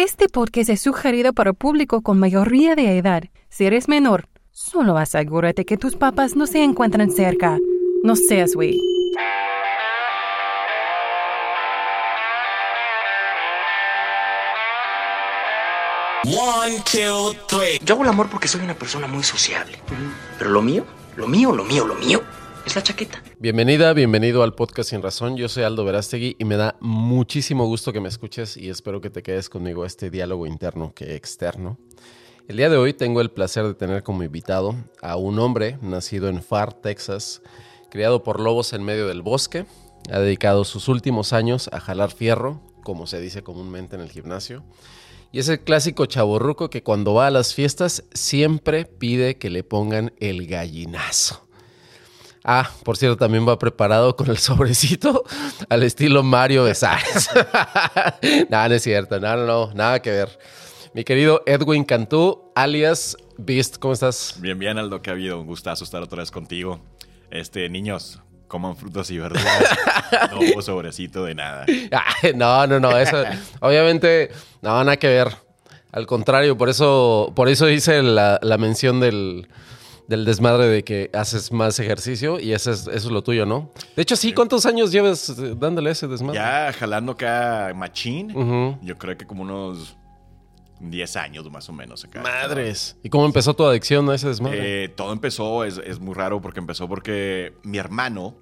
Este podcast es sugerido para público con mayoría de edad. Si eres menor, solo asegúrate que tus papás no se encuentran cerca. No seas güey. One, two, three. Yo hago el amor porque soy una persona muy sociable. Pero lo mío, lo mío, lo mío, lo mío es la chaqueta. Bienvenida, bienvenido al podcast Sin Razón. Yo soy Aldo Verástegui y me da muchísimo gusto que me escuches y espero que te quedes conmigo este diálogo interno que externo. El día de hoy tengo el placer de tener como invitado a un hombre nacido en Far, Texas, criado por lobos en medio del bosque. Ha dedicado sus últimos años a jalar fierro, como se dice comúnmente en el gimnasio. Y es el clásico chaborruco que cuando va a las fiestas siempre pide que le pongan el gallinazo. Ah, por cierto, también va preparado con el sobrecito al estilo Mario Besares. nada, no es cierto, nada, no, no, nada que ver. Mi querido Edwin Cantú, alias Beast, ¿cómo estás? Bien, bien, Aldo, que ha habido un gustazo estar otra vez contigo. Este, niños, coman frutas y verduras. no hubo sobrecito de nada. no, no, no, eso, obviamente, no, nada que ver. Al contrario, por eso, por eso hice la, la mención del, del desmadre de que haces más ejercicio y eso es, eso es lo tuyo, ¿no? De hecho, sí, ¿cuántos años llevas eh, dándole ese desmadre? Ya jalando acá machín, yo creo que como unos 10 años más o menos acá. Madres. ¿Y cómo empezó tu adicción a ese desmadre? Eh, todo empezó, es, es, muy raro porque empezó porque mi hermano,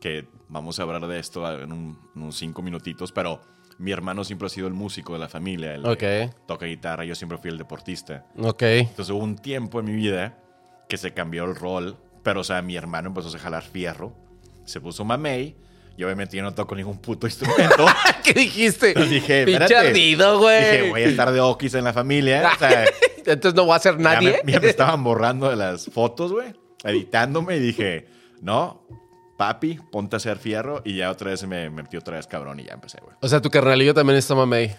que vamos a hablar de esto en unos 5 minutitos, pero mi hermano siempre ha sido el músico de la familia. Okay. toca guitarra, yo siempre fui el deportista. Ok. Entonces hubo un tiempo en mi vida que se cambió el rol, pero o sea, mi hermano empezó a jalar fierro, se puso mamey, y obviamente yo no toco ningún puto instrumento. ¿Qué dijiste? dije, Pinche ardido, güey. Dije, voy a estar de okis en la familia. O sea, Entonces no va a ser nadie. Ya me, ya me estaban borrando de las fotos, güey, editándome y dije, no, papi, ponte a hacer fierro. Y ya otra vez me metí otra vez cabrón y ya empecé, güey. O sea, tu carnalillo también está mamey.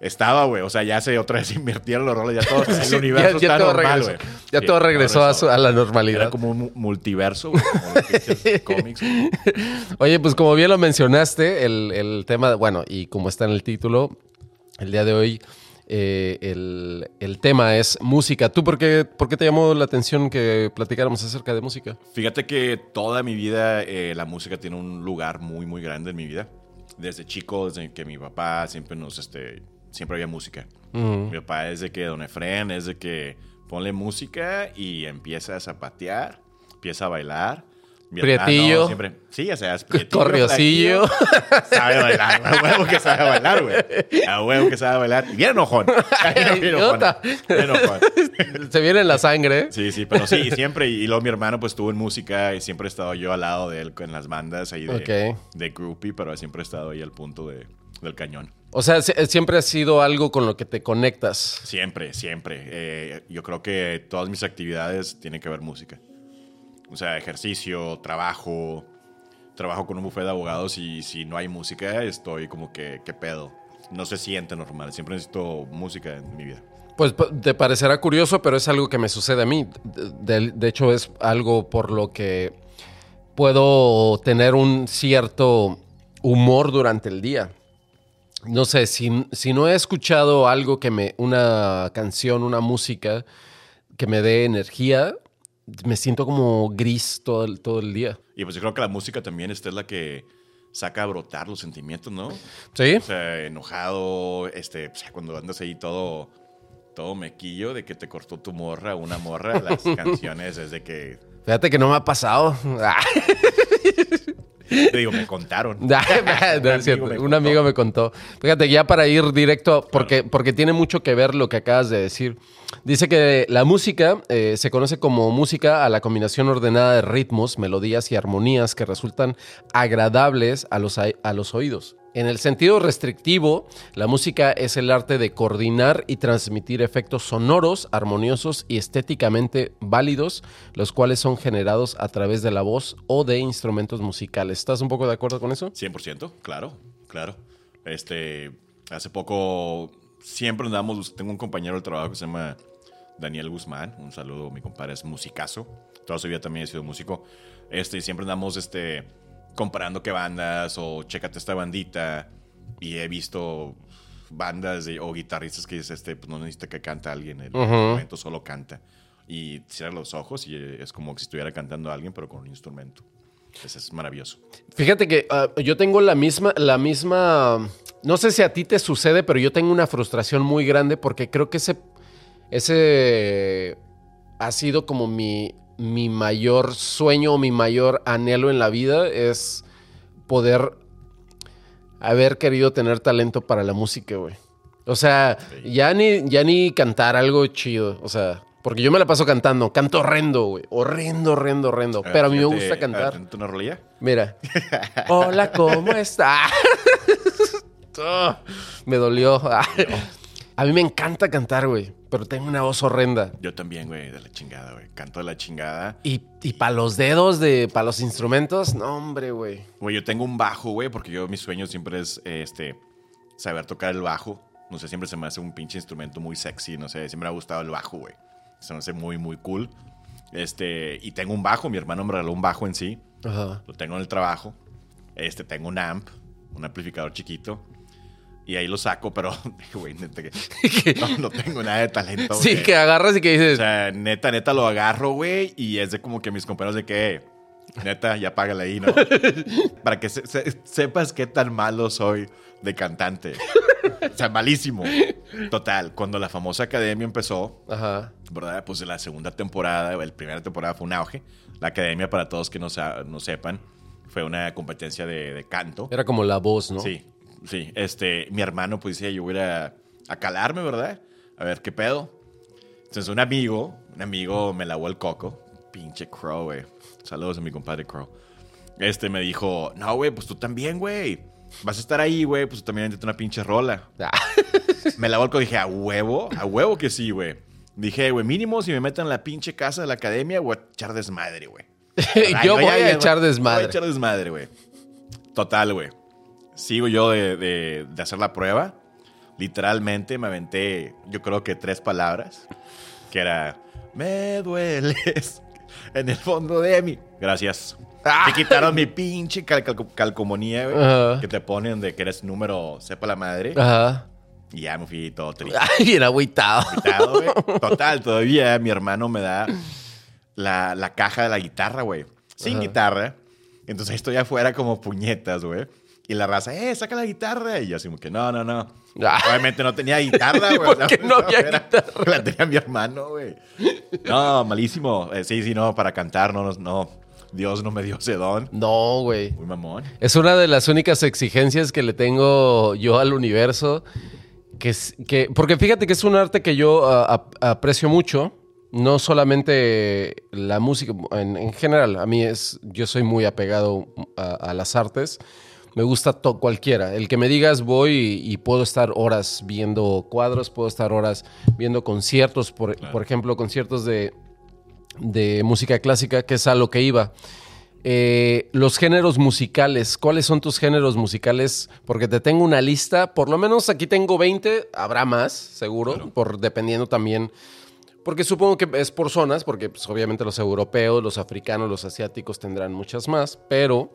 Estaba, güey. O sea, ya se otra vez invirtieron los roles. Ya todo el universo ya, ya está todo normal, regresó, güey. Ya Sí, todo regresó a, su- a la normalidad. Era como un multiverso, güey. Como los pinches cómics, güey. Oye, pues como bien lo mencionaste, el, el tema, bueno, y como está en el título, el día de hoy, eh, el, el tema es música. ¿Tú por qué, por qué te llamó la atención que platicáramos acerca de música? Fíjate que toda mi vida eh, la música tiene un lugar muy, muy grande en mi vida. Desde chico, desde que mi papá siempre nos, este, siempre había música. Ujú. Mi papá es de que Don Efren es de que ponle música y empieza a zapatear, empieza a bailar. Mi Prietillo. hermano siempre, sí, o sea, es prietillo, Corriosillo. Sabe bailar, a huevo que sabe bailar, güey. A huevo que sabe bailar. Y bien enojón. Bien, enojón. Se viene en la sangre. Sí, sí, pero sí, siempre. Y luego mi hermano pues estuvo en música y siempre he estado yo al lado de él en las bandas ahí de, Ok. de groupie, pero siempre he estado ahí al punto de, del cañón. O sea, se- siempre ha sido algo con lo que te conectas. Siempre, siempre. Eh, yo creo que todas mis actividades tienen que ver música. O sea, ejercicio, trabajo. Trabajo con un bufete de abogados y si no hay música estoy como que, ¿qué pedo? No se siente normal. Siempre necesito música en mi vida. Pues te parecerá curioso, pero es algo que me sucede a mí. De hecho, es algo por lo que puedo tener un cierto humor durante el día. No sé, si, si no he escuchado algo que me, una canción, una música que me dé energía, me siento como gris todo el, todo el día. Y pues yo creo que la música también esta es la que saca a brotar los sentimientos, ¿no? ¿Sí? O sea, enojado, este, o sea, cuando andas ahí todo, todo mequillo de que te cortó tu morra, una morra, las canciones es de que, Fíjate que no me ha pasado. te digo, me contaron. No, me Un amigo me contó. Fíjate, ya para ir directo, porque, porque tiene mucho que ver lo que acabas de decir. Dice que la música eh, se conoce como música a la combinación ordenada de ritmos, melodías y armonías que resultan agradables a los, a los oídos. En el sentido restrictivo, la música es el arte de coordinar y transmitir efectos sonoros, armoniosos y estéticamente válidos, los cuales son generados a través de la voz o de instrumentos musicales. ¿Estás un poco de acuerdo con eso? 100%, claro, claro. Este, hace poco siempre andamos, tengo un compañero del trabajo que se llama Daniel Guzmán, un saludo, mi compadre es musicazo, toda su vida también ha sido músico. Este, y siempre andamos este comparando qué bandas o chécate esta bandita y he visto bandas de- o guitarristas que dices, este, pues no necesita que cante alguien, el instrumento solo canta. Y cierra los ojos y es como si estuviera cantando a alguien, pero con un instrumento. Eso es maravilloso. Fíjate que ah, yo tengo la misma, la misma. No sé si a ti te sucede, pero yo tengo una frustración muy grande porque creo que ese. Ese ha sido como mi, mi mayor sueño o mi mayor anhelo en la vida. Es poder haber querido tener talento para la música, güey. O sea, ya ni, ya ni cantar algo chido. O sea, porque yo me la paso cantando. Canto horrendo, güey. Horrendo, horrendo, horrendo. ver, Pero a mí me gusta ver, cantar. ¿tienes una rolilla? Mira. Hola, ¿cómo está? Oh, me dolió. A mí me encanta cantar, güey. Pero tengo una voz horrenda. Yo también, güey, de la chingada, güey. Canto de la chingada. Y, y para los dedos, de para los instrumentos, no, hombre, güey. Güey, yo tengo un bajo, güey, porque yo mi sueño siempre es este saber tocar el bajo. No sé, siempre se me hace un pinche instrumento muy sexy, no sé, siempre me ha gustado el bajo, güey. Se me hace muy, muy cool. Este, y tengo un bajo, mi hermano me regaló un bajo en sí. Ajá. Lo tengo en el trabajo. Este, tengo un amp, un amplificador chiquito. Y ahí lo saco, pero, güey, neta que no, no tengo nada de talento. Sí, que agarras y que O dices. sea, neta, neta lo agarro, güey, y es de como que mis compañeros de que, "Eh, neta, ya págale ahí, ¿no? Para que se- se- sepas qué tan malo soy de cantante. O sea, malísimo. Total, cuando la famosa academia empezó, Ajá. ¿verdad? Pues la segunda temporada, la primera temporada fue un auge. La academia, para todos que no, no sepan, fue una competencia de, de canto. Era como la voz, ¿no? Sí, sí. Este, mi hermano, pues decía, yo voy a, a calarme, ¿verdad? A ver qué pedo. Entonces, un amigo, un amigo me lavó el coco. Pinche Crow, güey. Saludos a mi compadre Crow. Este me dijo, no, güey, pues tú también, güey. Vas a estar ahí, güey, pues tú también métete una pinche rola. Ah, Me lavó el y dije, a huevo, a huevo que sí, güey. Dije, güey, mínimo si me meten en la pinche casa de la academia, voy a echar desmadre, güey. Yo voy a echar Voy a desmadre. echar desmadre, güey. Total, güey. Sigo yo de, de- de hacer la prueba. Literalmente me aventé, yo creo que tres palabras. Que era, me dueles en el fondo de mí. Gracias. Ah. Me quitaron mi pinche cal- cal- calcomanía, güey. Ajá. Que te ponen de que eres número, sepa la madre. Ajá. Y ya me fui todo triste. Ay, bien agüitado. Agüitado, güey. Total, todavía mi hermano me da la, la caja de la guitarra, güey. Sin Ajá. guitarra. Entonces estoy afuera como puñetas, güey. Y la raza, eh, saca la guitarra. Y yo así como que, no, no, no. Ah. Obviamente no tenía guitarra, ¿Y güey. por qué no había era- guitarra? La tenía mi hermano, güey. No, malísimo. Eh, sí, sí, no, para cantar, no, no, no. Dios no me dio ese don. No, güey. Muy mamón. Es una de las únicas exigencias que le tengo yo al universo. Que, que, porque fíjate que es un arte que yo ap- aprecio mucho. No solamente la música, en, en general. A mí es. Yo soy muy apegado a, a las artes. Me gusta to- cualquiera. El que me digas voy y, y puedo estar horas viendo cuadros, puedo estar horas viendo conciertos, por, por ejemplo, conciertos de, de música clásica, que es a lo que iba. Eh, los géneros musicales, ¿cuáles son tus géneros musicales? Porque te tengo una lista, por lo menos aquí tengo 20, habrá más, seguro, por dependiendo también. Porque supongo que es por zonas, porque pues, obviamente los europeos, los africanos, los asiáticos tendrán muchas más, pero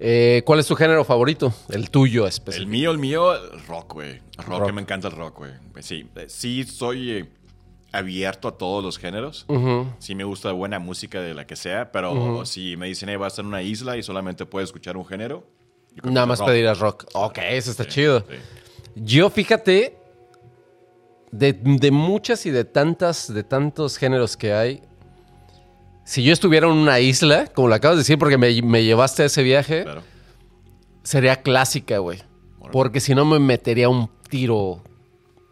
eh, ¿cuál es tu género favorito? El tuyo El específico. mío, el mío, el rock, güey. Rock, Rock. que me encanta el rock, güey. Pues Sí, eh, sí soy eh, abierto a todos los géneros. Sí me gusta buena música de la que sea, pero si me dicen, hey, vas a estar en una isla y solamente puedes escuchar un género. Nada más rock. pedirás rock. Ok, eso está chido. Sí. Yo, fíjate, de, de muchas y de tantas, de tantos géneros que hay, si yo estuviera en una isla, como lo acabas de decir, porque me, me llevaste a ese viaje, Claro. sería clásica, güey. Porque si no me metería un tiro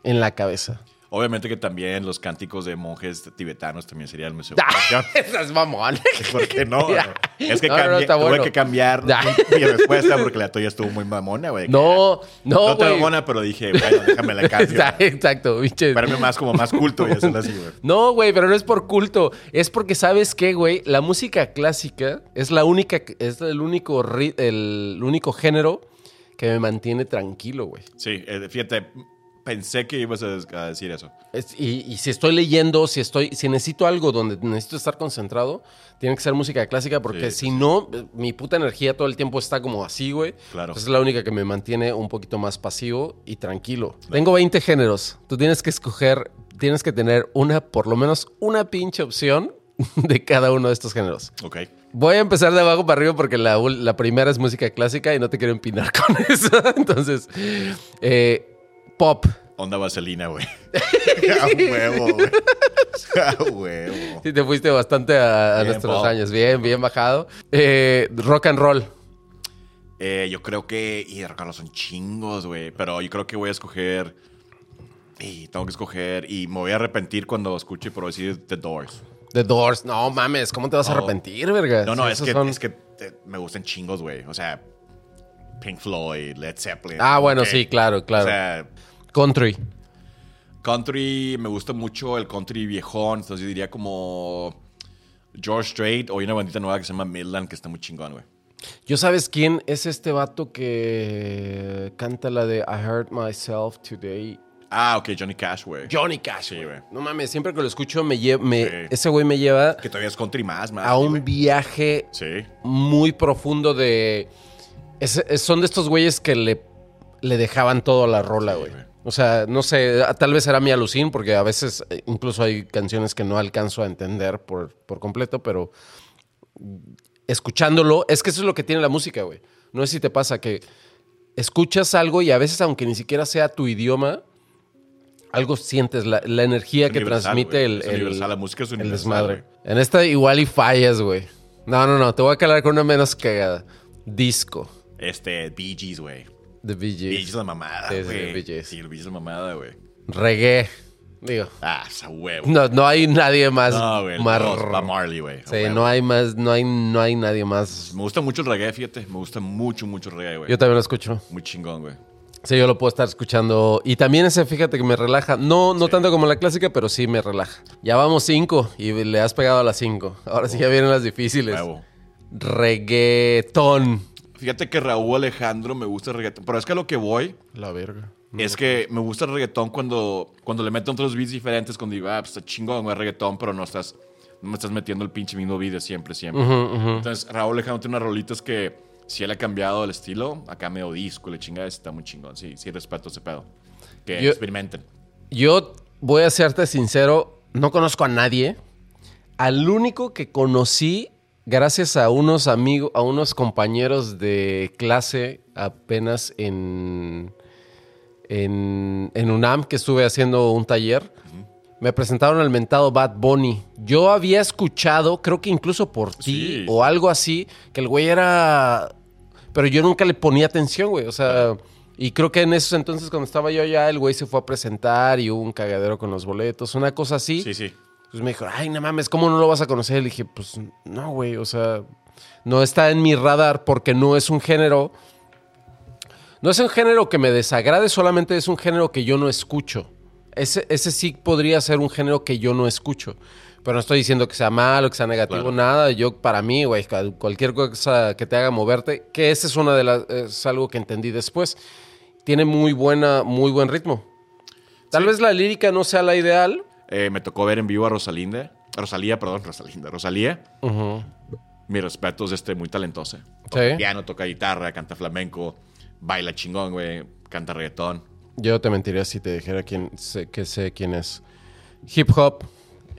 en la cabeza. Obviamente que también los cánticos de monjes tibetanos también serían mi Ah, segunda opción. Es mamón. ¿Por qué no? Es que No, no, no, tuve bueno. que cambiar mi respuesta porque la tuya estuvo muy mamona, güey. No, no, No güey. mamona, pero dije, bueno, déjame la cambio. Exacto, pinche. Espérame más como más culto y hacerlo así, güey. No, güey, pero no es por culto. Es porque, ¿sabes qué, güey? La música clásica es la única, es el único, el único género que me mantiene tranquilo, güey. Sí, eh, fíjate, pensé que ibas a, decir eso. Es- y, y si estoy leyendo, si estoy, si necesito algo donde necesito estar concentrado, tiene que ser música clásica porque Sí, si sí, no, eh, mi puta energía todo el tiempo está como así, güey. Claro. Entonces es la única que me mantiene un poquito más pasivo y tranquilo. Tengo 20 géneros. Tú tienes que escoger, tienes que tener una, por lo menos una pinche opción de cada uno de estos géneros. Ok. Voy a empezar de abajo para arriba porque la, la primera es música clásica y no te quiero empinar con eso. Entonces, eh, pop. Onda vaselina, güey. a huevo, güey. A huevo. Sí, te fuiste bastante a, nuestros pop. años. Bien, bien bajado. Eh, rock and roll. Eh, yo creo que. Y de Carlos son chingos, güey. Pero yo creo que voy a escoger. Y tengo que escoger. Y me voy a arrepentir cuando escuche por decir The Doors. The Doors. No mames, ¿cómo te vas a arrepentir, verga? No, no, Sí, es que, son- es que me gustan chingos, güey. O sea, Pink Floyd, Led Zeppelin. Ah, bueno, sí, claro, claro. O sea, Country. country, me gusta mucho el country viejón. Entonces yo diría como George Strait o hay una bandita nueva que se llama Midland que está muy chingón, güey. ¿Yo sabes quién es este vato que canta la de I Hurt Myself Today? Ah, ok, Johnny Cash, güey. Johnny Cash, güey. No mames, siempre que lo escucho me lle- me- Sí. ese güey me lleva Que todavía es country más, más. a un viaje Sí. muy profundo de... es- es- son de estos güeyes que le, le dejaban todo a la rola, Sí, güey. O sea, no sé, tal vez era mi alucín, porque a veces eh, incluso hay canciones que no alcanzo a entender por, por completo, pero escuchándolo, es que eso es lo que tiene la música, güey. No sé si te pasa que escuchas algo y a veces, aunque ni siquiera sea tu idioma, algo sientes, la, la energía Es que transmite el, Es el- universal, la música es el desmadre. En esta igual y fallas, güey. No, no, no, te voy a calar con una menos cagada. Disco. Este, Bee Gees, güey. The Bee Bee Gees Gees. es la mamada, Sí, sí, güey. Bee Gees. Sí, el Bee Gees la mamada, güey. Reggae. Digo, Ah, esa huevo. no, no hay nadie más. No, güey. más- No, Marley, güey. Sí, huevo. no hay más, no hay, no hay nadie más. Me gusta mucho el reggae, fíjate. Me gusta mucho, mucho el reggae, güey. Yo también lo escucho. Muy chingón, güey. Sí, yo lo puedo estar escuchando. Y también ese, fíjate que me relaja. No, no Sí. tanto como la clásica, pero sí me relaja. Ya vamos cinco y le has pegado a las cinco. Ahora sí ya vienen las difíciles. Huevo. Reggaetón. Fíjate que Raúl Alejandro me gusta el reggaetón. Pero es que a lo que voy La verga. es que me gusta el reggaetón cuando, cuando le meten otros beats diferentes. Cuando digo, ah, pues está chingón, güey, reggaetón, pero no estás, no me estás metiendo el pinche mismo beat de siempre, siempre. Entonces, Raúl Alejandro tiene unas rolitas que si él ha cambiado el estilo, acá medio disco, le chinga, está muy chingón. Sí, sí, respeto ese pedo. Que Yo- experimenten. Yo voy a serte sincero, no conozco a nadie. Al único que conocí gracias a unos amigos, a unos compañeros de clase apenas en, en, en UNAM, que estuve haciendo un taller, me presentaron al mentado Bad Bunny. Yo había escuchado, creo que incluso por ti Sí. o algo así, que el güey era... Pero yo nunca le ponía atención, güey. O sea, y creo que en esos entonces cuando estaba yo allá, el güey se fue a presentar y hubo un cagadero con los boletos, una cosa así. Sí, sí. Pues me dijo, ay, no mames, ¿cómo no lo vas a conocer? Le dije, pues no, güey, o sea, no está en mi radar porque no es un género. No es un género que me desagrade, solamente es un género que yo no escucho. Ese, ese sí podría ser un género que yo no escucho. Pero no estoy diciendo que sea malo, que sea negativo, Claro. nada. Yo, para mí, güey, cual- cualquier cosa que te haga moverte, que ese es una de las, es algo que entendí después. Tiene muy buena, muy buen ritmo. Tal vez la lírica no sea la ideal, Eh, me tocó ver en vivo a Rosalinda. Rosalía, perdón, Rosalinda. Rosalía. Mis respetos, este, muy talentosa. Toca Sí. piano, toca guitarra, canta flamenco, baila chingón, güey, canta reggaetón. Yo te mentiría si te dijera quién sé, que sé quién es. Hip hop,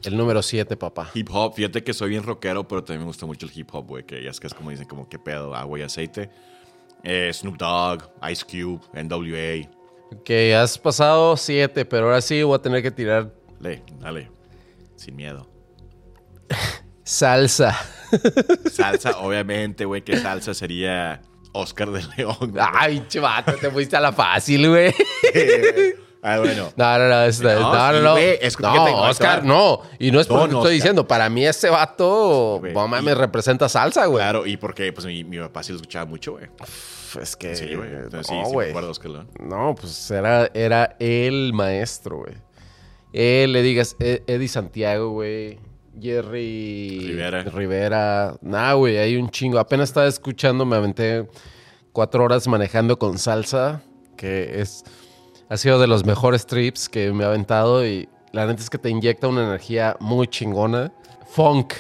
el número 7, papá. Hip hop, fíjate que soy bien rockero, pero también me gusta mucho el hip hop, güey, que ya es que es como dicen, como qué pedo, agua y aceite. Eh, Snoop Dogg, Ice Cube, NWA. Que has pasado 7, pero ahora sí voy a tener que tirar Le, dale, sin miedo. salsa. Salsa, obviamente, güey, que salsa sería Oscar de León. güey. Ay, chivato, te fuiste a la fácil, güey. ah, bueno. No, no, no, es- no, No, no, sí, que Oscar, no. Y no es porque Don te estoy Oscar. diciendo, para mí ese vato, mames, Y- representa salsa, güey. Claro, y porque pues mi, mi papá sí lo escuchaba mucho, güey. Es que, Sí, güey. Sí, no, sí, me de Oscar León. No, pues era, era el maestro, güey. Él, le digas, E- Eddie Santiago, güey. Jerry Rivera. Rivera. Nah, güey, hay un chingo. Apenas estaba escuchando, me aventé cuatro horas manejando con salsa, que es... Ha sido de los mejores trips que me ha aventado y la neta es que te inyecta una energía muy chingona. Funk.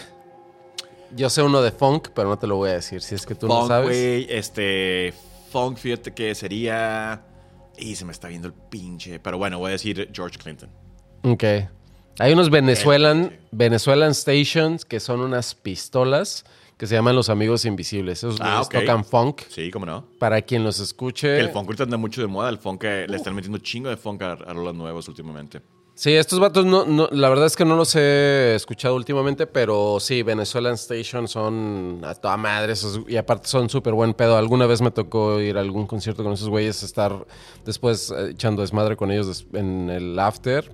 Yo sé uno de funk, pero no te lo voy a decir si es que tú no Funk, sabes. güey, este. Funk, fíjate que sería. Y se me está viendo el pinche. Pero bueno, voy a decir George Clinton. Ok. Hay unos Venezuelan. Venezuelan Stations que son unas pistolas que se llaman los amigos invisibles. Esos Ah, güeyes ok. tocan funk. Sí, cómo no. Para quien los escuche. Que el funk ahorita anda mucho de moda. El funk le están metiendo chingo de funk a, a los nuevos últimamente. Sí, estos vatos, no, no- la verdad es que no los he escuchado últimamente, pero sí, Venezuelan Station son a toda madre esos- y aparte son súper buen pedo. Alguna vez me tocó ir a algún concierto con esos güeyes, estar después eh, echando desmadre con ellos en el after.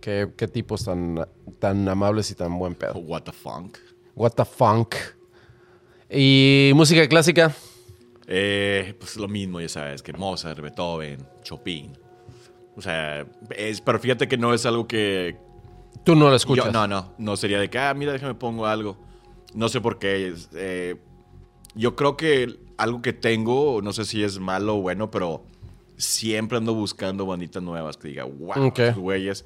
Qué, qué tipos tan, tan amables y tan buen pedo. What the funk. What the funk. Y música clásica. Eh, pues lo mismo, ya sabes, que Mozart, Beethoven, Chopin. O sea, es, pero fíjate que no es algo que. Tú no lo escuchas. Yo, no, no. No sería de que, ah, mira, déjame pongo algo. No sé por qué. eh, yo creo que algo que tengo, no sé si es malo o bueno, pero siempre ando buscando banditas nuevas que diga, wow, Ok. estos güeyes.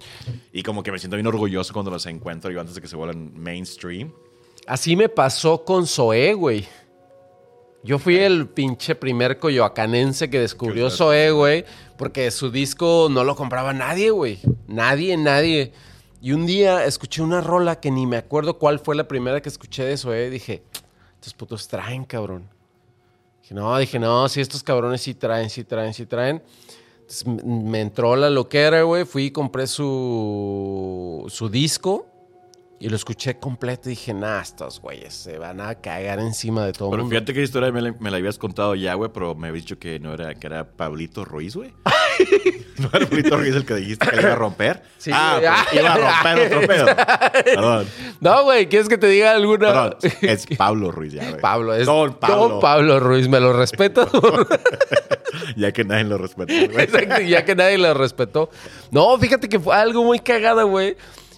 Y como que me siento bien orgulloso cuando los encuentro yo antes de que se vuelvan mainstream. Así me pasó con Zoé, güey. Yo fui el pinche primer coyoacanense que descubrió Zoé, güey, porque su disco no lo compraba nadie, güey. Nadie, nadie. Y un día escuché una rola que ni me acuerdo cuál fue la primera que escuché de Zoé. Dije, estos putos traen, cabrón. Dije, no, dije, no, si estos cabrones sí traen, sí traen, sí traen. Entonces me entró la loquera, güey. Fui y compré su, su disco. Y lo escuché completo y dije, nah, estos güeyes se van a cagar encima de todo Pero mundo. fíjate que historia me la, me la habías contado ya, güey, pero me habías dicho que no era, que era Pablito Ruiz, güey. ¿No Pablito Ruiz el que dijiste que iba a romper? Sí, ah, pues iba a romper otro pedo. Perdón, No, güey, ¿quieres que te diga alguna? perdón. Es Pablo Ruiz ya, güey. Pablo, es Don Pablo. Don Pablo Ruiz, me lo respeto. Ya que nadie lo respeta, güey. Exacto, ya que nadie lo respetó. No, fíjate que fue algo muy cagada, güey.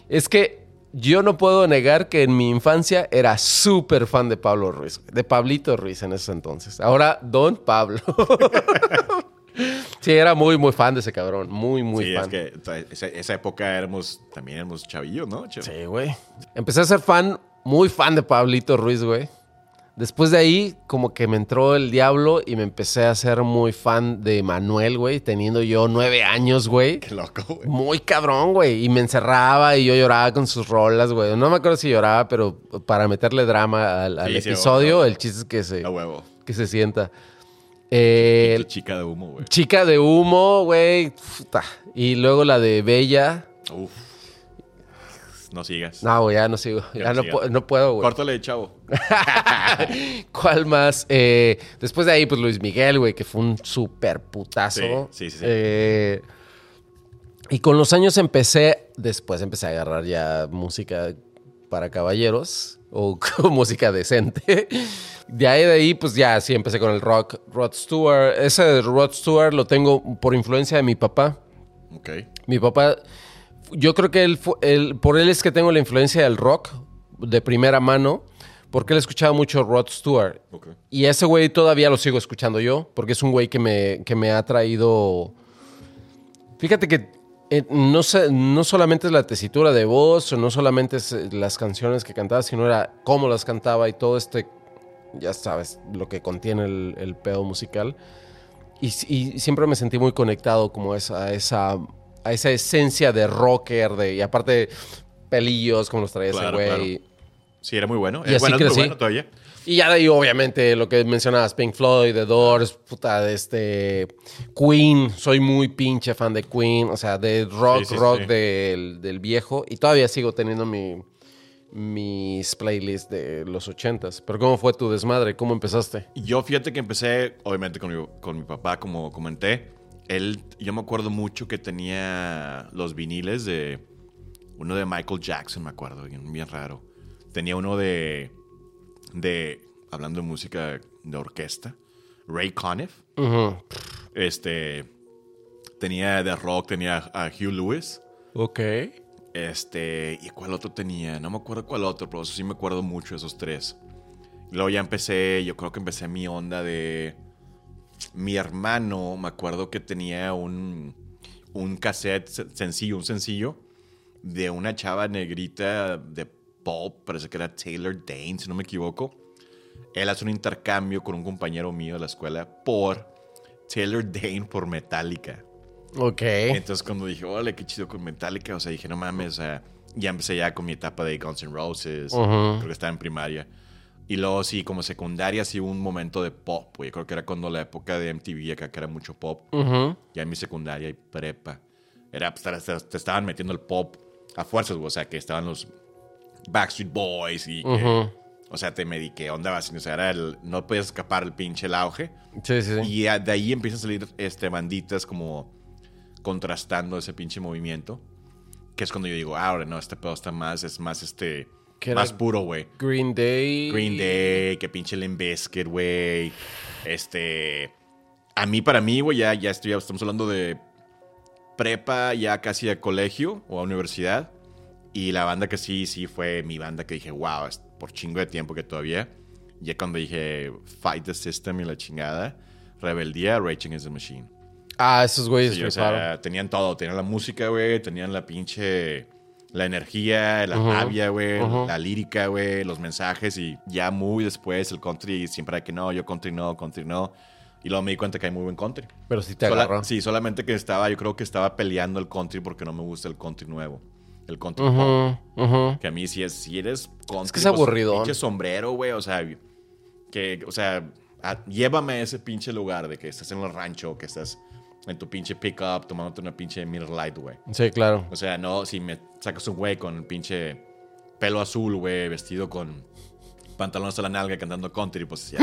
Es que yo no puedo negar que en mi infancia era súper fan de Pablo Ruiz, de Pablito Ruiz en ese entonces. Ahora, Don Pablo. Sí, era muy, muy fan de ese cabrón. Muy, muy sí, fan. es que esa, esa época éramos, también éramos chavillos, ¿no? Sí, güey. Empecé a ser fan, muy fan de Pablito Ruiz, güey. Después de ahí, como que me entró el diablo y me empecé a ser muy fan de Manuel, güey, teniendo yo nueve años, güey. Qué loco, güey. Muy cabrón, güey. Y me encerraba y yo lloraba con sus rolas, güey. No me acuerdo si lloraba, pero para meterle drama al, al Sí, sí, episodio, el chiste es que se, huevo. que se sienta. Eh, chica de humo, güey. chica de humo, güey. Y luego la de Bella. Uf. No sigas. No, güey, ya no sigo. Ya, Ya no pu- no puedo, güey. Córtale, chavo. ¿Cuál más? Eh, después de ahí, pues Luis Miguel, güey, que fue un súper putazo. Sí, sí, sí, sí. Eh, y con los años empecé, después empecé a agarrar ya música para caballeros o música decente. De ahí de ahí, pues ya sí empecé con el rock. Rod Stewart. Ese de Rod Stewart lo tengo por influencia de mi papá. Ok. Mi papá, yo creo que él, él- por él es que tengo la influencia del rock de primera mano, porque él escuchaba mucho Rod Stewart. Ok. Y ese güey todavía lo sigo escuchando yo, porque es un güey que me, que me ha traído... Fíjate que eh, no, no solamente es la tesitura de voz, no solamente es eh, las canciones que cantaba, sino era cómo las cantaba y todo este, ya sabes, lo que contiene el, el pedo musical. Y, y siempre me sentí muy conectado como a esa, a esa, a esa esencia de rocker, de, y aparte pelillos, como los traía Claro, ese güey. Sí, era muy bueno. Y Eh, así bueno, es muy crecí. bueno todavía. Y ya de ahí, obviamente, lo que mencionabas, Pink Floyd, The Doors, puta, de este, Queen, soy muy pinche fan de Queen, o sea, de rock, Sí, sí, rock sí. Del, del viejo, y todavía sigo teniendo mi, mis playlists de los ochentas. Pero ¿cómo fue tu desmadre? ¿Cómo empezaste? Yo fíjate que empecé, obviamente, con mi, con mi papá, como comenté. Él, yo me acuerdo mucho que tenía los viniles de uno de Michael Jackson, me acuerdo, bien, bien raro. Tenía uno de, de, hablando de música de orquesta, Ray Conniff. Este, tenía de rock, tenía a Hugh Lewis. Ok. Este, ¿y cuál otro tenía? No me acuerdo cuál otro, pero eso sí me acuerdo mucho esos tres. Luego ya empecé, yo creo que empecé mi onda de... Mi hermano, me acuerdo que tenía un... un cassette sencillo, un sencillo, de una chava negrita de pop, parece que era Taylor Dane, si no me equivoco. Él hace un intercambio con un compañero mío de la escuela por Taylor Dane por Metallica. Ok. Entonces cuando dije, ole, qué chido con Metallica, o sea, dije, no mames, o sea, ya empecé ya con mi etapa de Guns N' Roses, creo que estaba en primaria. Y luego sí, como secundaria, sí un momento de pop, güey. Creo que era cuando la época de MTV acá que era mucho pop. Ya en mi secundaria y prepa. Era, pues, te, estaban metiendo el pop a fuerzas, güey. O sea, que estaban los Backstreet Boys y que, O sea, te mediqué, onda vas. O sea, era el, no podías escapar el pinche el auge. Sí, sí, sí. Y de ahí empiezan a salir este, banditas como contrastando ese pinche movimiento. Que es cuando yo digo, ah, ahora no, este pedo está más, es más este más puro, güey. Green Day. Green Day, que pinche Limp Bizkit, güey. Este. A mí, para mí, güey, ya, ya estoy, estamos hablando de prepa, ya casi a colegio o a universidad. Y la banda que sí, sí fue mi banda que dije, wow, es por chingo de tiempo que todavía. Ya cuando dije Fight the System y la chingada, Rebeldía, Raging is the Machine. Ah, esos güeyes, sí, o sea, tenían todo. Tenían la música, güey, tenían la pinche la energía, la rabia, güey, la lírica, güey, los mensajes y ya muy después el country siempre hay que no, yo country no, country no. Y luego me di cuenta que hay muy buen country. Pero sí te agarró. Sí, solamente que estaba, yo creo que estaba peleando el country porque no me gusta el country nuevo. El country Que a mí si, es, si eres country. Es que es aburrido. pinche sombrero, güey, o sea, que, o sea, llévame a ese pinche lugar de que estás en el rancho, que estás en tu pinche pickup tomándote una pinche Miller Light, güey. Sí, claro. O sea, no, si me sacas un güey con pinche pelo azul, güey, vestido con pantalones a la nalga cantando country, pues ya.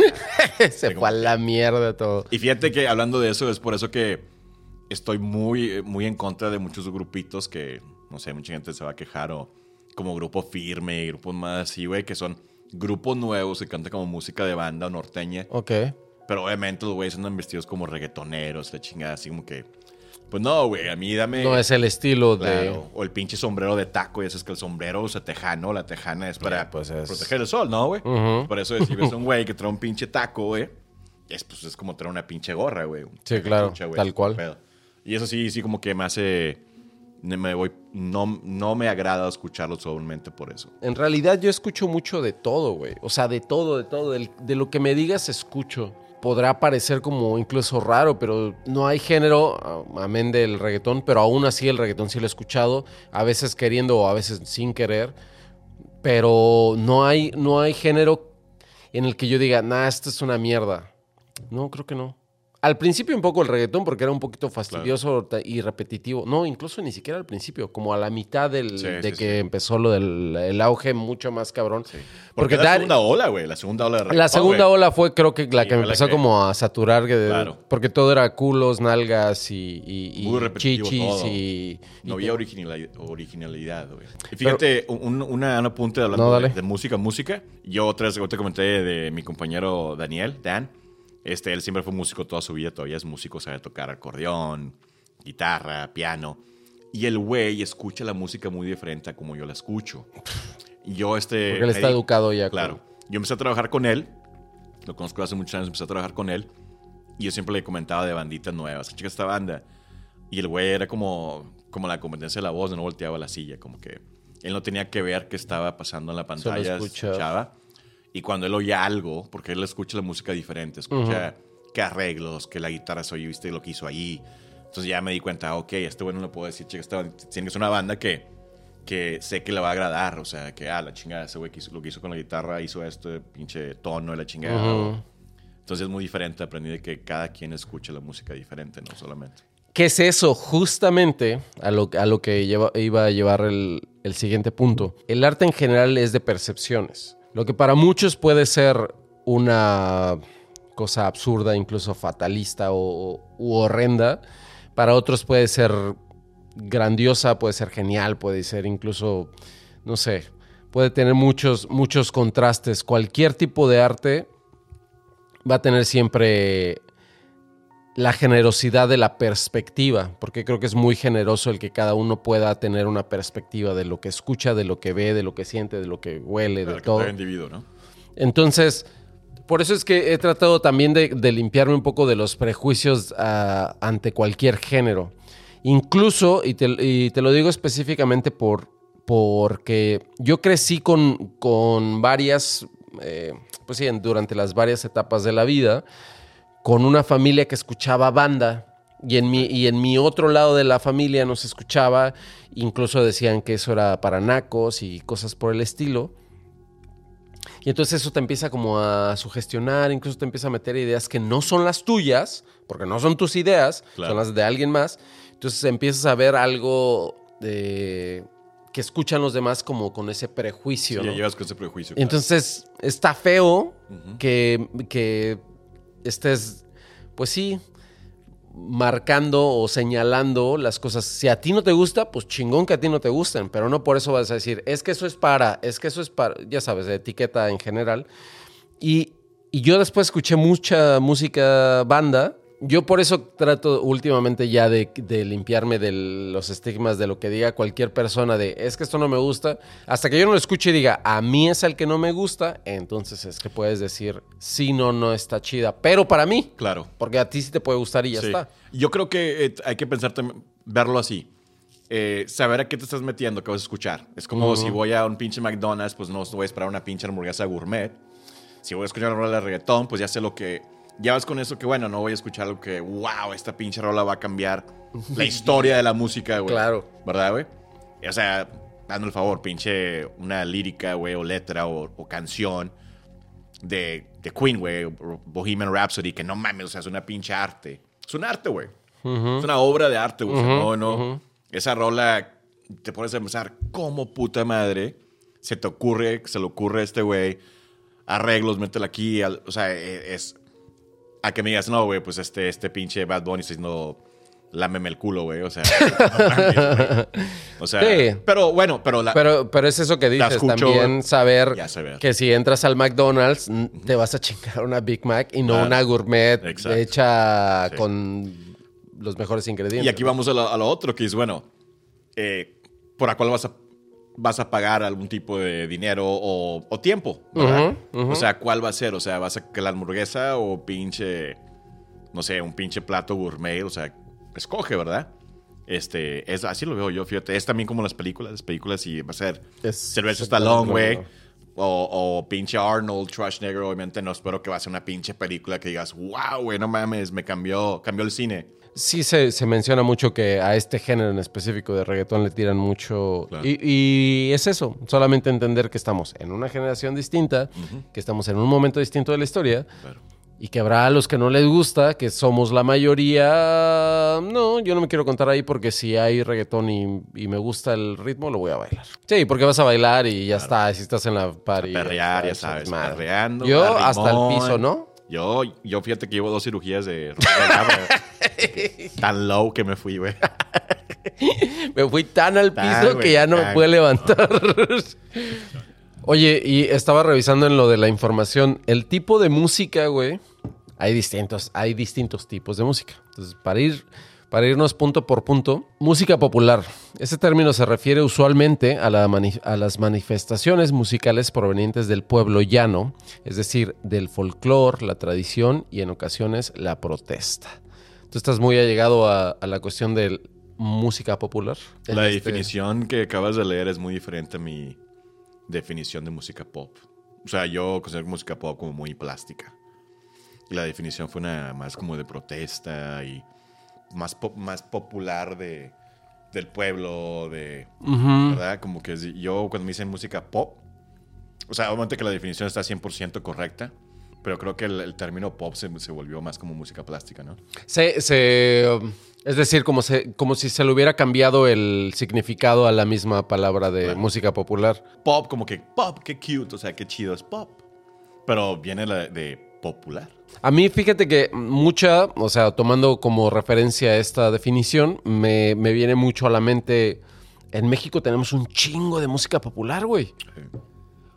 Se fue a la mierda todo. Y fíjate que hablando de eso, es por eso que estoy muy, muy en contra de muchos grupitos que, no sé, mucha gente se va a quejar o como grupo firme, grupos más así, güey, que son grupos nuevos que cantan como música de banda o norteña. Ok. Pero obviamente los güeyes andan vestidos como reggaetoneros, la chingada, así como que. Pues no, güey, a mí dame. No es el estilo de. O el pinche sombrero de taco, y eso es que el sombrero, o sea, tejano, la tejana es para pues proteger el sol, ¿no, güey? Por eso, si ves un güey que trae un pinche taco, güey, es, pues, es como traer una pinche gorra, güey. Sí, claro, tal cual. Y eso sí, sí, como que me hace. Me voy, no, no me agrada escucharlo solamente por eso. En realidad, yo escucho mucho de todo, güey. O sea, de todo, de todo. de lo que me digas, escucho podrá parecer como incluso raro, pero no hay género, amén del reggaetón, pero aún así el reggaetón sí lo he escuchado, a veces queriendo o a veces sin querer, pero no hay, no hay género en el que yo diga, nah, esto es una mierda. No, creo que no. Al principio un poco el reggaetón porque era un poquito fastidioso y repetitivo. No, incluso ni siquiera al principio, como a la mitad del, de que empezó lo del el auge mucho más cabrón. Porque, la segunda ola, güey, la segunda ola de La segunda ola fue creo que la que me empezó como a saturar, porque todo era culos, nalgas y, y, chichis y... No había originalidad, güey. Y fíjate, un, una, apunte hablando de, de, música, música. Yo otra vez te comenté de mi compañero Daniel, Dan este, él siempre fue músico toda su vida, todavía es músico, sabe tocar acordeón, guitarra, piano. Y el güey escucha la música muy diferente a como yo la escucho. Y yo, este. Porque él está educado ya. Claro. Yo empecé a trabajar con él. Lo conozco hace muchos años, empecé a trabajar con él. Y yo siempre le comentaba de banditas nuevas. Chica, esta banda. Y el güey era como, como la competencia de la voz, no volteaba la silla. Como que él no tenía que ver qué estaba pasando en la pantalla. escuchaba. Y cuando él oye algo, porque él escucha la música diferente, escucha qué arreglos, que la guitarra soy, viste lo que hizo ahí. Entonces ya me di cuenta, ok, este bueno no puedo decir, chica, tiene que ser una banda que, que sé que le va a agradar. O sea, que, ah, la chingada, ese güey que hizo, lo que hizo con la guitarra hizo este pinche tono de la chingada. Entonces es muy diferente, aprendí de que cada quien escucha la música diferente, no solamente. ¿Qué es eso? Justamente a lo, a lo que iba a llevar el, el siguiente punto. El arte en general es de percepciones. Lo que para muchos puede ser una cosa absurda, incluso fatalista o horrenda, para otros puede ser grandiosa, puede ser genial, puede ser incluso, no sé, puede tener muchos, muchos contrastes. Cualquier tipo de arte va a tener siempre la generosidad de la perspectiva, porque creo que es muy generoso el que cada uno pueda tener una perspectiva de lo que escucha, de lo que ve, de lo que siente, de lo que huele, de todo. individuo, ¿no? Entonces, por eso es que he tratado también de, limpiarme un poco de los prejuicios ah, ante cualquier género. Incluso, y te, y te lo digo específicamente por, porque yo crecí con, con varias, eh, pues sí, durante las varias etapas de la vida, con una familia que escuchaba banda. Y en, mi, y en mi otro lado de la familia nos escuchaba, incluso decían que eso era para nacos y cosas por el estilo. Y entonces eso te empieza como a sugestionar, incluso te empieza a meter ideas que no son las tuyas, porque no son tus ideas, son las de alguien más. Entonces empiezas a ver algo de que escuchan los demás como con ese prejuicio. Sí, ya llevas con ese prejuicio. Entonces está feo que, que estés, pues sí, marcando o señalando las cosas. Si a ti no te gusta, pues chingón que a ti no te gusten, pero no por eso vas a decir, es que eso es para, es que eso es para, ya sabes, de etiqueta en general. Y, y yo después escuché mucha música banda yo por eso trato últimamente ya de, limpiarme de los estigmas de lo que diga cualquier persona de es que esto no me gusta. Hasta que yo no lo escuche y diga a mí es el que no me gusta, entonces es que puedes decir sí, no, no está chida. Pero para mí. Claro. Porque a ti sí te puede gustar y ya está. Yo creo que eh, hay que pensar verlo así. Eh, saber a qué te estás metiendo, qué vas a escuchar. Es como si voy a un pinche McDonald's, pues no voy a esperar una pinche hamburguesa gourmet. Si voy a escuchar una rola de reggaetón, pues ya sé lo que ya vas con eso que, bueno, no voy a escuchar algo que, wow, esta pinche rola va a cambiar la historia de la música, güey. Claro. ¿Verdad, güey? O sea, dando el favor, pinche una lírica, güey, o letra o, canción de, de Queen, güey, Bohemian Rhapsody, que no mames, o sea, es una pinche arte. Es un arte, güey. Es una obra de arte, güey. no, no. Esa rola, te pones a pensar, ¿cómo puta madre se te ocurre, se le ocurre a este güey? Arreglos, métela aquí. o sea, e, es a que me digas, no, güey, pues este, este pinche Bad Bunny está diciendo lámeme el culo, güey. O sea, o sea, pero bueno, pero, la, pero pero es eso que dices también saber que si entras al McDonald's te vas a chingar una Big Mac y no una gourmet hecha con los mejores ingredientes. Y aquí vamos a lo, otro que es bueno, eh, por la cual vas a vas a pagar algún tipo de dinero o, tiempo, ¿verdad? O sea, ¿cuál va a ser? O sea, ¿vas a que la hamburguesa o pinche, no sé, un pinche plato gourmet? O sea, escoge, ¿verdad? Este, es, así lo veo yo, fíjate. Es también como las películas, las películas y va a ser Sylvester Stallone, güey. O, o, pinche Arnold Schwarzenegger, obviamente no espero que va a ser una pinche película que digas, wow, güey, no mames, me cambió, cambió el cine sí se, menciona mucho que a este género en específico de reggaetón le tiran mucho. Y, es eso, solamente entender que estamos en una generación distinta, que estamos en un momento distinto de la historia. Y que habrá a los que no les gusta, que somos la mayoría. No, yo no me quiero contar ahí porque si hay reggaetón y, me gusta el ritmo, lo voy a bailar. Sí, porque vas a bailar y ya está. Si estás en la party. perrear, ya sabes. Perreando. Yo hasta el piso, ¿no? Yo, yo fíjate que llevo dos cirugías de tan low que me fui, güey. me fui tan al piso que ya no me pude levantar. Oye, y estaba revisando en lo de la información. El tipo de música, güey. Hay distintos, hay distintos tipos de música. Entonces, para ir para irnos punto por punto, música popular. Este término se refiere usualmente a, las manifestaciones musicales provenientes del pueblo llano, es decir, del folclore, la tradición y en ocasiones la protesta. Tú estás muy allegado a, la cuestión de música popular. La este definición que acabas de leer es muy diferente a mi definición de música pop. O sea, yo considero música pop como muy plástica. Y la definición fue una más como de protesta y más, más popular de, del pueblo, de, ¿verdad? Como que yo cuando me dicen música pop, o sea, obviamente que la definición está 100% correcta, pero creo que el, término pop se, se, volvió más como música plástica, ¿no? Se, se, es decir, como, se, como si se le hubiera cambiado el significado a la misma palabra de música popular. Pop, como que pop, qué cute, o sea, qué chido es pop. Pero viene de popular. A mí, fíjate que mucha, o sea, tomando como referencia esta definición, me, viene mucho a la mente. En México tenemos un chingo de música popular, güey.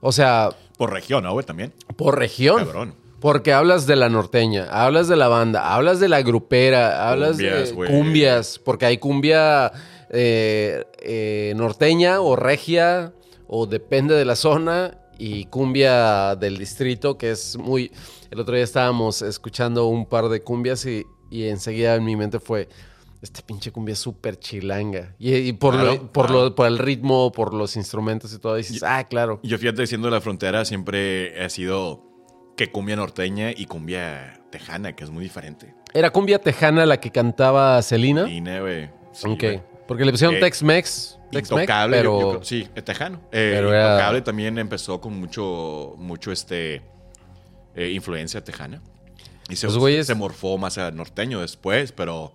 O sea. Por región, ¿no, güey? También. Por región. Porque hablas de la norteña, hablas de la banda, hablas de la grupera, hablas de cumbias, porque hay cumbia eh, eh, norteña o regia, o depende de la zona, y cumbia del distrito, que es muy... El otro día estábamos escuchando un par de cumbias y, enseguida en mi mente fue, esta pinche cumbia es súper chilanga. Y, por, Claro, lo, por, claro. lo- por el ritmo, por los instrumentos y todo, dices, ah, claro. Yo fíjate, siendo de la frontera, siempre ha sido que cumbia norteña y cumbia tejana, que es muy diferente. Era cumbia tejana la que cantaba Celina. Y güey. sí, ok. güey. Porque le pusieron Eh, Tex-Mex. Intocable, pero... yo sí, tejano. Eh, pero era- Intocable también empezó con mucho, mucho este, eh, influencia tejana. Y se, Los güeyes- se morfó más a norteño después, pero,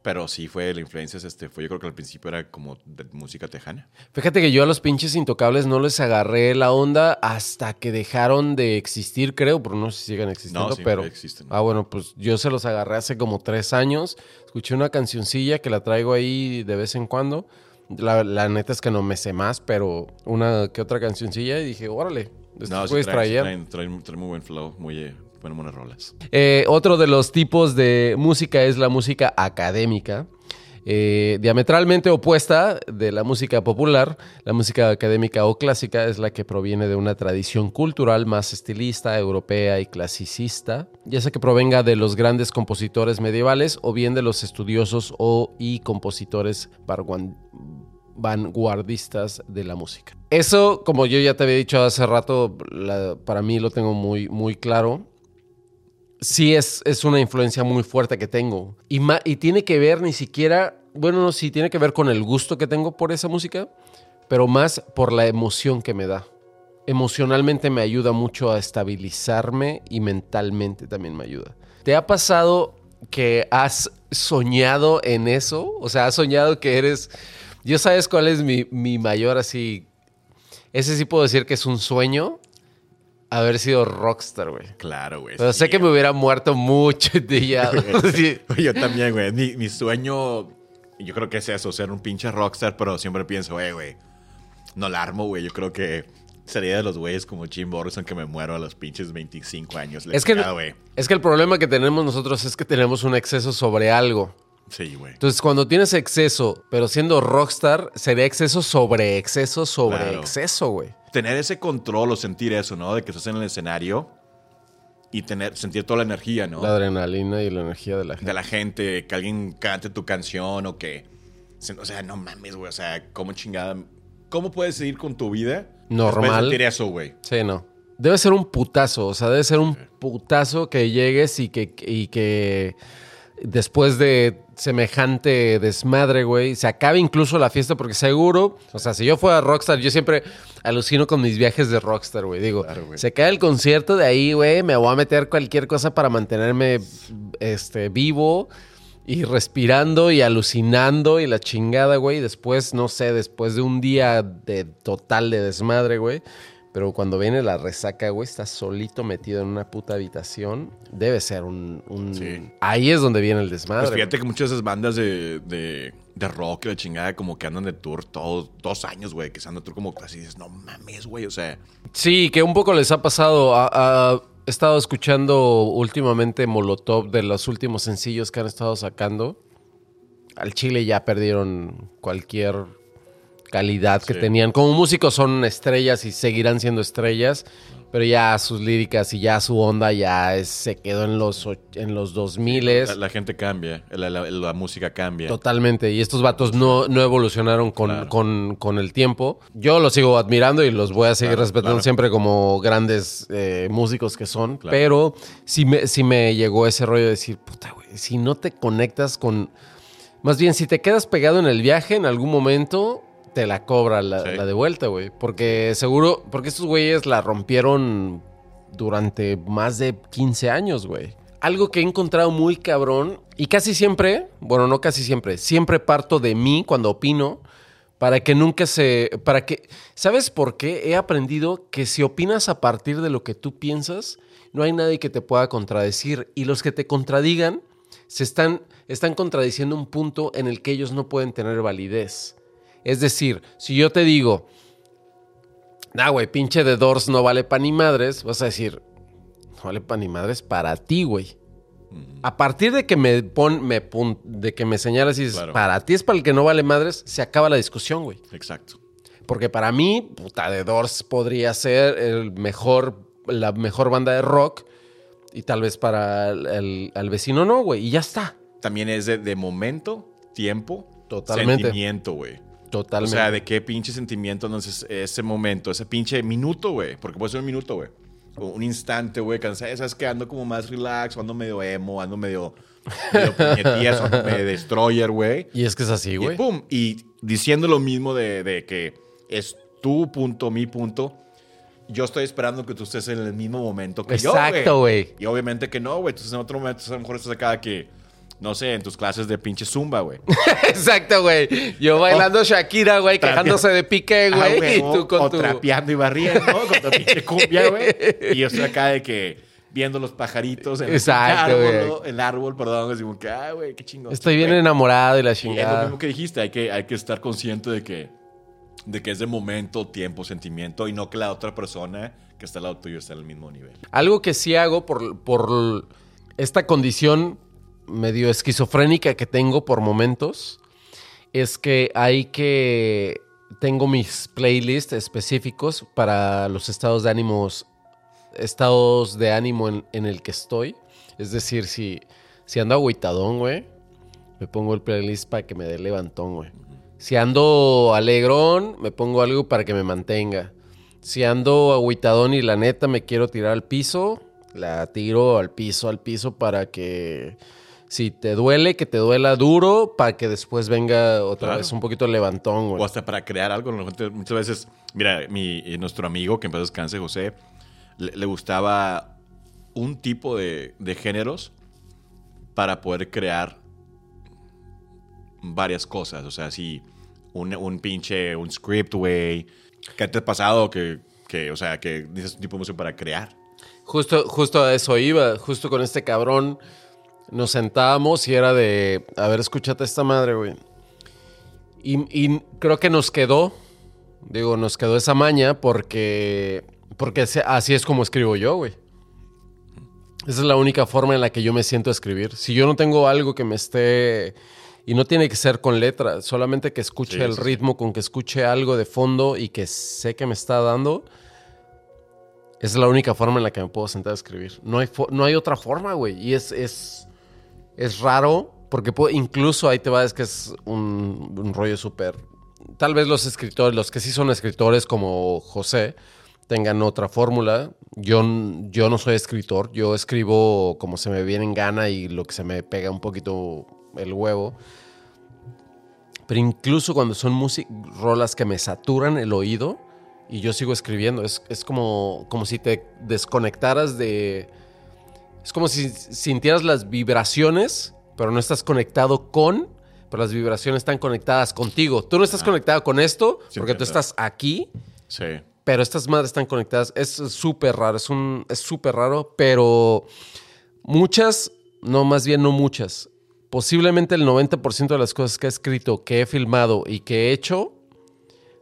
pero sí fue la influencia, este, fue, yo creo que al principio era como de música tejana. Fíjate que yo a los pinches intocables no les agarré la onda hasta que dejaron de existir, creo, pero no sé si sigan existiendo, No, sí, pero... existen. Ah, bueno, pues yo se los agarré hace como tres años. Escuché una cancioncilla que la traigo ahí de vez en cuando. La, la neta es que no me sé más, pero una que otra cancioncilla y dije, órale, No, sí güeyes traen, traen- traen- muy buen flow, muy eh, buenas, buenas rolas. Eh, otro de los tipos de música es la música académica. Eh, diametralmente opuesta de la música popular, la música académica o clásica es la que proviene de una tradición cultural más estilista, europea y clasicista, ya sea que provenga de los grandes compositores medievales o bien de los estudiosos o y compositores vanguardistas de la música. Eso, como yo ya te había dicho hace rato, para mí lo tengo muy, muy claro sí es, es una influencia muy fuerte que tengo. Y, ma- y tiene que ver ni siquiera, bueno, no, sí, tiene que ver con el gusto que tengo por esa música, pero más por la emoción que me da. Emocionalmente me ayuda mucho a estabilizarme y mentalmente también me ayuda. ¿Te ha pasado que has soñado en eso? O sea, has soñado que eres... Yo sabes cuál es mi, mi mayor así... Ese sí puedo decir que es un sueño. Haber sido rockstar, güey. Claro, güey. Pero sí, sé que me güey. hubiera muerto mucho de ya. Sí. Yo también, güey. Mi, mi sueño, yo creo que es eso, ser un pinche rockstar, pero siempre pienso, eh, güey, no la armo, güey. Yo creo que sería de los güeyes como Jim Morrison que me muero a los pinches 25 años. Es que, güey. es que el problema que tenemos nosotros es que tenemos un exceso sobre algo. Sí, güey. Entonces, cuando tienes exceso, pero siendo rockstar, sería exceso sobre exceso sobre Claro. exceso, güey. Tener ese control o sentir eso, ¿no? De que estás en el escenario y tener, sentir toda la energía, ¿no? La adrenalina y la energía de la gente. de la gente, que alguien cante tu canción o que... O sea, no mames, güey. O sea, ¿cómo chingada? ¿Cómo puedes seguir con tu vida? Normal. Sentir eso, güey. Sí, no. Debe ser un putazo, o sea, debe ser un putazo que llegues y que, y que después de semejante desmadre, güey, se acabe incluso la fiesta, porque seguro, o sea, si yo fuera rockstar, yo siempre alucino con mis viajes de rockstar, güey. Digo, Claro, güey. se cae el concierto de ahí, güey, me voy a meter cualquier cosa para mantenerme este, vivo y respirando y alucinando y la chingada, güey. Después, no sé, después de un día de total de desmadre, güey. Pero cuando viene la resaca, güey, estás solito metido en una puta habitación. Debe ser un... un- Sí. Ahí es donde viene el desmadre. Pues fíjate que muchas de esas bandas de, de, de rock y de chingada como que andan de tour todos dos años, güey. Que se andan de tour como así dices, no mames, güey. O sea, Sí, que un poco les ha pasado. A- a- he estado escuchando últimamente Molotov de los últimos sencillos que han estado sacando. Al Chile ya perdieron cualquier calidad que Sí. tenían. Como músicos son estrellas y seguirán siendo estrellas, pero ya sus líricas y ya su onda ya es- se quedó en los, en los 2000 la, la gente cambia, la, la- la música cambia. Totalmente. Y estos vatos no, no evolucionaron con, Claro. con- con el tiempo. Yo los sigo admirando y los voy a seguir Claro, respetando claro. siempre como grandes eh, músicos que son. Pero sí me, sí me llegó ese rollo de decir, puta, güey, si no te conectas con... Más bien, si te quedas pegado en el viaje, en algún momento te la cobra la, Sí. la de vuelta, güey. Porque seguro, porque estos güeyes la rompieron durante más de 15 años, güey. Algo que he encontrado muy cabrón y casi siempre, bueno, no casi siempre, siempre parto de mí cuando opino para que nunca se, para que, ¿sabes por qué? He aprendido que si opinas a partir de lo que tú piensas, no hay nadie que te pueda contradecir y los que te contradigan se están, están contradiciendo un punto en el que ellos no pueden tener validez. Es decir, si yo te digo, nah, güey, pinche de Doors no vale pan ni madres, vas a decir, no vale pan ni madres para ti, güey. A partir de que me pon, me pun- de que me señalas y dices, Claro. para ti es para el que no vale madres, se acaba la discusión, güey. Exacto. Porque para mí, puta, The Doors podría ser el mejor, la mejor banda de rock. Y tal vez para el, el- al vecino no, güey. Y ya está. También es de, de momento tiempo, Totalmente. sentimiento, güey. O Totalmente. sea, de qué pinche sentimiento entonces ese momento, ese pinche minuto, güey. Porque puede ser un minuto, güey. O un instante, güey. Cansado, sabes que ando como más relax, o ando medio emo, ando medio, medio puñetías, o ando medio destroyer, güey. y es que es así, Y güey. pum. Y diciendo lo mismo de, de que es tu punto, mi punto. Yo estoy esperando que tú estés en el mismo momento que yo, Exacto, güey. Y obviamente que no, güey. Entonces en otro momento, a lo mejor estás acá que, no sé, en tus clases de pinche zumba, güey. Exacto, güey. Yo bailando Shakira, güey, quejándose de pique, güey. y tú con o tu. trapeando y barriendo, con tu pinche cumbia, güey. Y yo estoy acá de que viendo los pajaritos en Exacto, el árbol, ¿no? el árbol, perdón, así como que, ah, güey, qué chingón. Estoy bien enamorado y la Y es lo chingada. mismo que dijiste, hay que, hay que estar consciente de que, de que es de momento, tiempo, sentimiento y no que la otra persona que está al lado tuyo está en el mismo nivel. Algo que sí hago por, por esta condición medio esquizofrénica que tengo por momentos es que hay que. Tengo mis playlists específicos para los estados de ánimos. Estados de ánimo en, el que estoy. Es decir, si, si ando agüitadón, güey, me pongo el playlist para que me dé levantón, güey. Si ando alegrón, me pongo algo para que me mantenga. Si ando agüitadón y la neta me quiero tirar al piso, la tiro al piso, al piso para que si te duele, que te duela duro, para que después venga otra Claro. vez un poquito levantón, O güey. hasta para crear algo. Muchas veces, mira, mi, eh, nuestro amigo, que en paz descanse, José, le, le gustaba un tipo de, de géneros para poder crear varias cosas. O sea, si un, un pinche, un script, güey. ¿Qué te ha pasado que, que, o sea, que dices un tipo de música para crear? Justo, justo a eso iba, justo con este cabrón. Nos sentábamos y era de, a ver, escúchate esta madre, güey. Y, y creo que nos quedó, digo, nos quedó esa maña porque, porque así es como escribo yo, güey. Esa es la única forma en la que yo me siento a escribir. Si yo no tengo algo que me esté... Y no tiene que ser con letra, solamente que escuche Sí, el sí, ritmo, con que escuche algo de fondo y que sé que me está dando. Esa es la única forma en la que me puedo sentar a escribir. No hay, no hay otra forma, güey. Y es, es, es raro, porque incluso ahí te va, es que es un, rollo súper... Tal vez los escritores, los que sí son escritores como José, tengan otra fórmula. Yo, yo no soy escritor, yo escribo como se me viene en gana y lo que se me pega un poquito el huevo. Pero incluso cuando son rolas que me saturan el oído y yo sigo escribiendo, es, es como, como si te desconectaras de... Es como si sintieras las vibraciones, pero no estás conectado con, pero las vibraciones están conectadas contigo. Tú no estás conectado con esto Sí, porque tú estás aquí, Sí. pero estas madres están conectadas. Es súper raro, es un es súper raro, pero muchas, no, más bien no muchas. Posiblemente el 90% de las cosas que he escrito, que he filmado y que he hecho,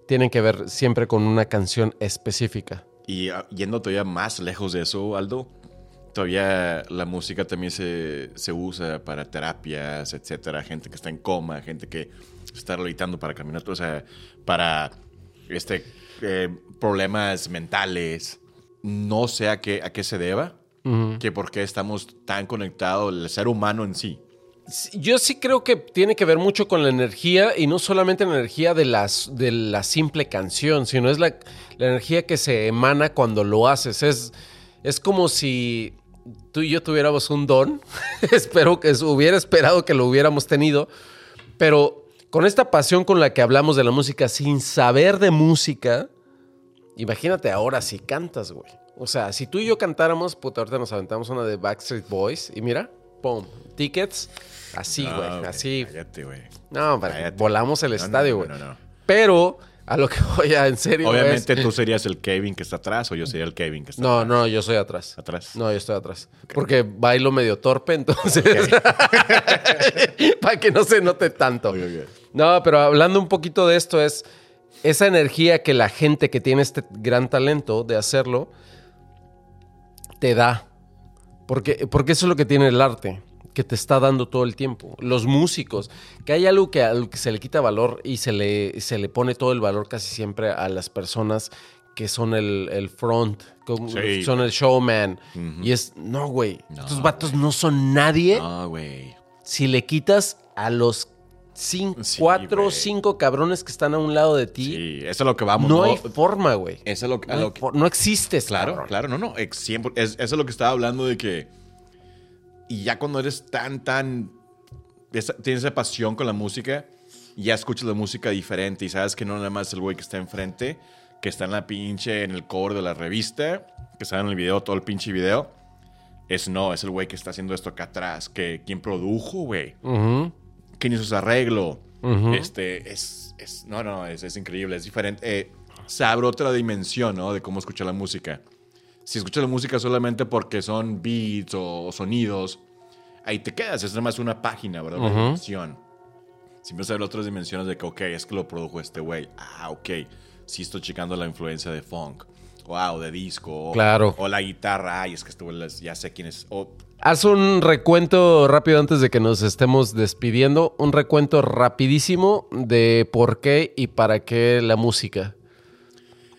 tienen que ver siempre con una canción específica. Y ah, yendo todavía más lejos de eso, Aldo, todavía la música también se, se usa para terapias, etcétera. Gente que está en coma, gente que está rehabilitando para caminar, o sea, para este, eh, problemas mentales. No sé a qué, a qué se deba, que por qué estamos tan conectados, el ser humano en sí. Sí, Yo sí creo que tiene que ver mucho con la energía y no solamente la energía de, las, de la simple canción, sino es la, la energía que se emana cuando lo haces. Es, es como si tú y yo tuviéramos un don. Espero que hubiera esperado que lo hubiéramos tenido, pero con esta pasión con la que hablamos de la música sin saber de música, imagínate ahora si cantas, güey. O sea, si tú y yo cantáramos, puta, ahorita nos aventamos una de Backstreet Boys y mira, pum, tickets, así, No, güey, así. Cállate, güey. No, Cállate. volamos el No, estadio, güey. no. Pero a lo que voy a, en serio, Obviamente es- tú serías el Kevin que está atrás o yo sería el Kevin que está No, atrás. no, yo soy atrás. Atrás. No, yo estoy atrás. Porque bailo medio torpe, entonces. Para que no se note tanto. No, pero hablando un poquito de esto, es esa energía que la gente que tiene este gran talento de hacerlo te da. Porque, porque eso es lo que tiene el arte, que te está dando todo el tiempo. Los músicos, que hay algo que, que se le quita valor y se le, se le pone todo el valor casi siempre a las personas que son el, el front, Sí. son el showman. Y es, no, güey, estos vatos no son nadie No, güey. si le quitas a los cinco, Sí, cuatro, güey. cinco cabrones que están a un lado de ti. Sí, eso es lo que vamos. no hay forma, güey. Eso es lo que. No, lo que- no existes, Claro, cabrón. claro, no, no. es- eso es lo que estaba hablando de que. Y ya cuando eres tan, tan. esa- tienes esa pasión con la música, ya escuchas la música diferente y sabes que no nada más es el güey que está enfrente, que está en la pinche, en el cover de la revista, que está en el video, todo el pinche video. Es no, es el güey que está haciendo esto acá atrás, que quien produjo, güey. Ujú. quién hizo ese arreglo. Este, es, es- no, no, es, es increíble, es diferente. Eh, se abre otra dimensión, ¿no? De cómo escuchar la música. Si escuchas la música solamente porque son beats o, o sonidos, ahí te quedas, es nada más una página, ¿verdad? Una Ujú. dimensión. Si empiezas a ver otras dimensiones de que, ok, es que lo produjo este güey. Ah, ok. Sí estoy checando la influencia de funk. Wow, de disco. Claro. O la guitarra. Ay, es que les- ya sé quién es. O Haz un recuento rápido antes de que nos estemos despidiendo. Un recuento rapidísimo de por qué y para qué la música.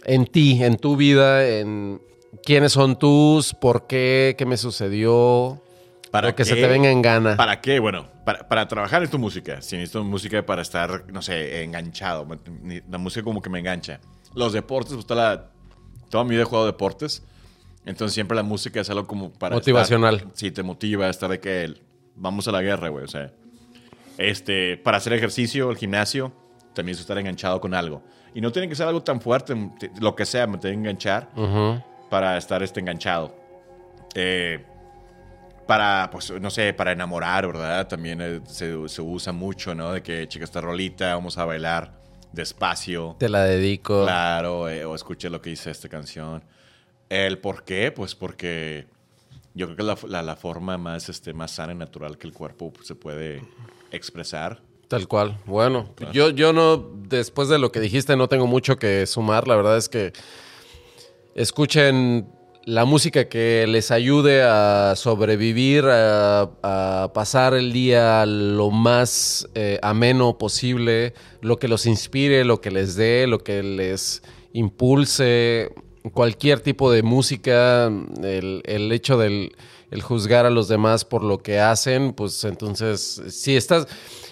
En ti, en tu vida, en quiénes son tus, por qué, qué me sucedió. ¿Para que se te venga en gana. ¿Para qué? Bueno, para, para trabajar en tu música. Si necesito música para estar, no sé, enganchado. La música como que me engancha. Los deportes, pues toda, la, toda mi vida he jugado deportes. Entonces siempre la música es algo como para... Motivacional. estar- sí, te motiva a estar de que vamos a la guerra, güey. O sea, este, para hacer ejercicio, el gimnasio, también es estar enganchado con algo. Y no tiene que ser algo tan fuerte, te- lo que sea, me tiene que enganchar Ujú. Para estar este enganchado. Eh, para, pues, no sé, para enamorar, ¿verdad? También eh, se, se usa mucho, ¿no? De que, chica, esta rolita, vamos a bailar despacio. Te la dedico. Claro, eh, o escuché lo que dice esta canción. ¿El por qué? Pues porque yo creo que es la, la- la forma más, este, más sana y natural que el cuerpo pues, se puede expresar. Tal cual. Bueno, yo, yo no, después de lo que dijiste, no tengo mucho que sumar. La verdad es que escuchen la música que les ayude a sobrevivir, a, pasar el día lo más eh, ameno posible, lo que los inspire, lo que les dé, lo que les impulse, cualquier tipo de música, el, el hecho del el juzgar a los demás por lo que hacen, pues entonces, si estás,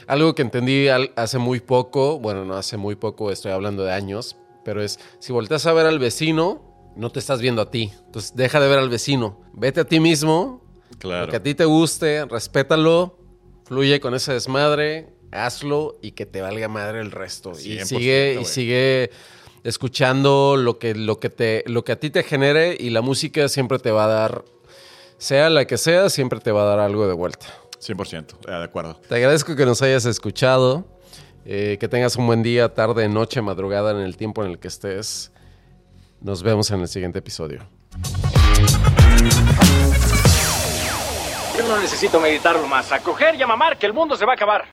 algo que entendí hace muy poco, bueno, no hace muy poco, estoy hablando de años, pero es, si volteas a ver al vecino, no te estás viendo a ti, entonces deja de ver al vecino, vete a ti mismo, Claro. lo que a ti te guste, respétalo, fluye con ese desmadre, hazlo y que te valga madre el resto. Y 100%, sigue, y sigue escuchando lo que, lo, que te, lo que a ti te genere y la música siempre te va a dar, sea la que sea, siempre te va a dar algo de vuelta. 100%, eh, de acuerdo. Te agradezco que nos hayas escuchado, eh, que tengas un buen día, tarde, noche, madrugada en el tiempo en el que estés. Nos vemos en el siguiente episodio. Yo no necesito meditarlo más. A coger y a mamar que el mundo se va a acabar.